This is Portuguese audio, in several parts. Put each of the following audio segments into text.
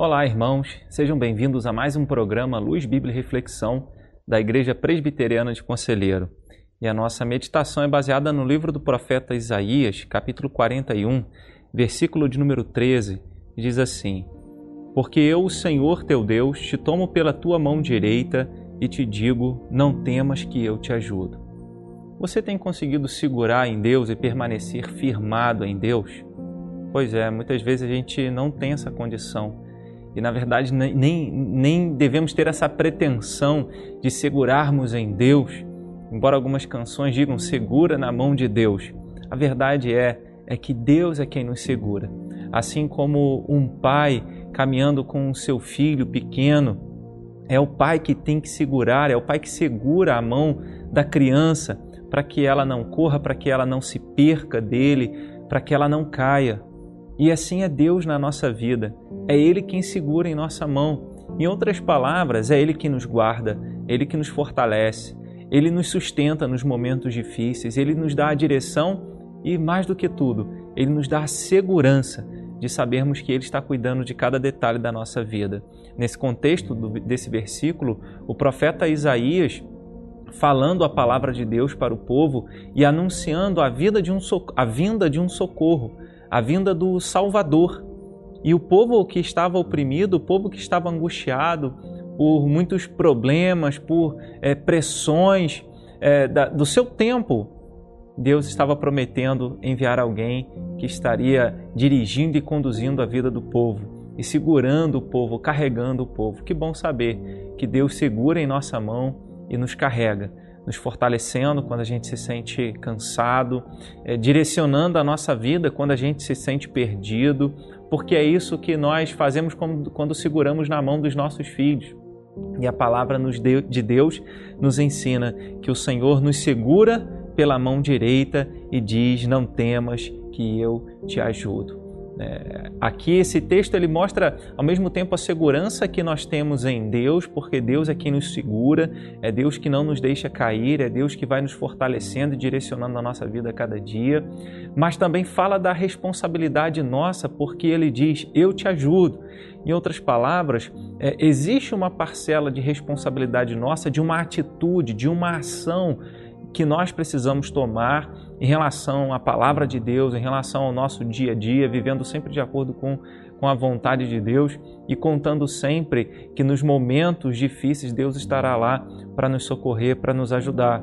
Olá, irmãos, sejam bem-vindos a mais um programa Luz Bíblia e Reflexão da Igreja Presbiteriana de Conselheiro. E a nossa meditação é baseada no livro do profeta Isaías, capítulo 41, versículo de número 13, que diz assim: Porque eu, o Senhor teu Deus, te tomo pela tua mão direita e te digo: não temas que eu te ajudo. Você tem conseguido segurar em Deus e permanecer firmado em Deus? Pois é, muitas vezes a gente não tem essa condição e na verdade nem, nem devemos ter essa pretensão de segurarmos em Deus, embora algumas canções digam segura na mão de Deus. A verdade é é que Deus é quem nos segura. Assim como um pai caminhando com o seu filho pequeno, é o pai que tem que segurar, é o pai que segura a mão da criança para que ela não corra, para que ela não se perca dele, para que ela não caia. E assim é Deus na nossa vida. É Ele quem segura em nossa mão. Em outras palavras, é Ele que nos guarda, Ele que nos fortalece, Ele nos sustenta nos momentos difíceis, Ele nos dá a direção e, mais do que tudo, Ele nos dá a segurança de sabermos que Ele está cuidando de cada detalhe da nossa vida. Nesse contexto desse versículo, o profeta Isaías falando a palavra de Deus para o povo e anunciando a, vida de um, a vinda de um socorro, a vinda do Salvador. E o povo que estava oprimido, o povo que estava angustiado por muitos problemas, por é, pressões é, da, do seu tempo, Deus estava prometendo enviar alguém que estaria dirigindo e conduzindo a vida do povo e segurando o povo, carregando o povo. Que bom saber que Deus segura em nossa mão e nos carrega nos fortalecendo quando a gente se sente cansado, é, direcionando a nossa vida quando a gente se sente perdido, porque é isso que nós fazemos quando, quando seguramos na mão dos nossos filhos. E a palavra de Deus nos ensina que o Senhor nos segura pela mão direita e diz: Não temas, que eu te ajudo. É, aqui esse texto ele mostra ao mesmo tempo a segurança que nós temos em Deus, porque Deus é quem nos segura, é Deus que não nos deixa cair, é Deus que vai nos fortalecendo e direcionando a nossa vida a cada dia, mas também fala da responsabilidade nossa, porque ele diz: Eu te ajudo. Em outras palavras, é, existe uma parcela de responsabilidade nossa, de uma atitude, de uma ação que nós precisamos tomar em relação à palavra de Deus, em relação ao nosso dia a dia, vivendo sempre de acordo com, com a vontade de Deus e contando sempre que nos momentos difíceis Deus estará lá para nos socorrer, para nos ajudar.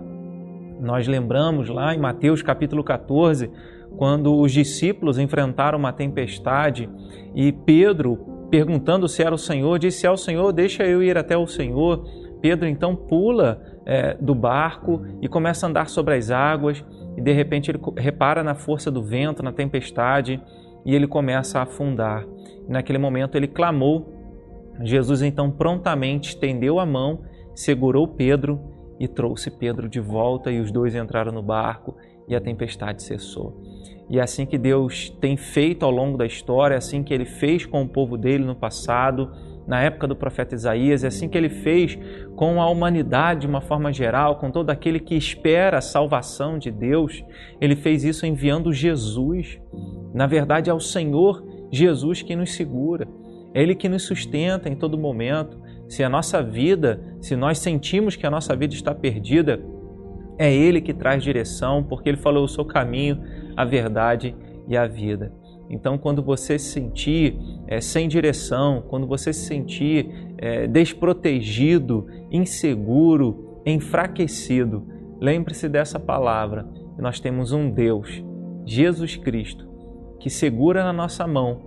Nós lembramos lá em Mateus capítulo 14, quando os discípulos enfrentaram uma tempestade e Pedro, perguntando se era o Senhor, disse ao Senhor: Deixa eu ir até o Senhor. Pedro então pula é, do barco e começa a andar sobre as águas, e de repente ele repara na força do vento, na tempestade, e ele começa a afundar. E naquele momento ele clamou. Jesus então prontamente estendeu a mão, segurou Pedro e trouxe Pedro de volta, e os dois entraram no barco e a tempestade cessou. E é assim que Deus tem feito ao longo da história, é assim que ele fez com o povo dele no passado na época do profeta Isaías, é assim que ele fez com a humanidade de uma forma geral, com todo aquele que espera a salvação de Deus. Ele fez isso enviando Jesus. Na verdade, é o Senhor Jesus que nos segura, é Ele que nos sustenta em todo momento. Se a nossa vida, se nós sentimos que a nossa vida está perdida, é Ele que traz direção, porque Ele falou: Eu sou o caminho, a verdade e a vida. Então, quando você se sentir é, sem direção, quando você se sentir é, desprotegido, inseguro, enfraquecido, lembre-se dessa palavra. Nós temos um Deus, Jesus Cristo, que segura na nossa mão,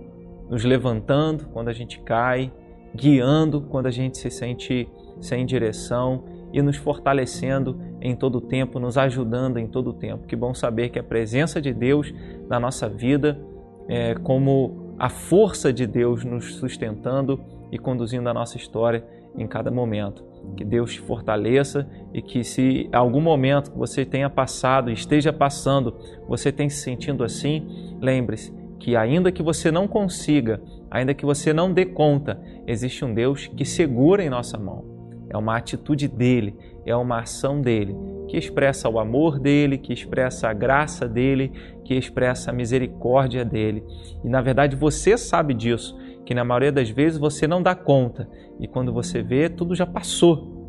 nos levantando quando a gente cai, guiando quando a gente se sente sem direção e nos fortalecendo em todo o tempo, nos ajudando em todo o tempo. Que bom saber que a presença de Deus na nossa vida é, como a força de Deus nos sustentando e conduzindo a nossa história em cada momento. Que Deus te fortaleça e que se algum momento que você tenha passado, esteja passando, você tem se sentindo assim, lembre-se que ainda que você não consiga, ainda que você não dê conta, existe um Deus que segura em nossa mão. É uma atitude dele, é uma ação dele que expressa o amor dele, que expressa a graça dele, que expressa a misericórdia dele. E na verdade você sabe disso, que na maioria das vezes você não dá conta e quando você vê, tudo já passou.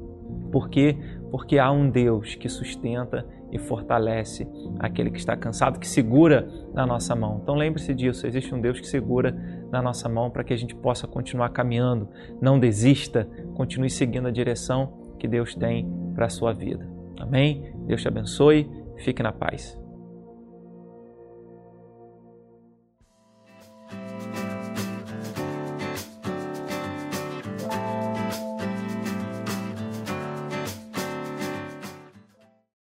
Por quê? Porque há um Deus que sustenta e fortalece aquele que está cansado, que segura na nossa mão. Então lembre-se disso: existe um Deus que segura na nossa mão para que a gente possa continuar caminhando. Não desista, continue seguindo a direção que Deus tem para a sua vida. Amém? Deus te abençoe, fique na paz.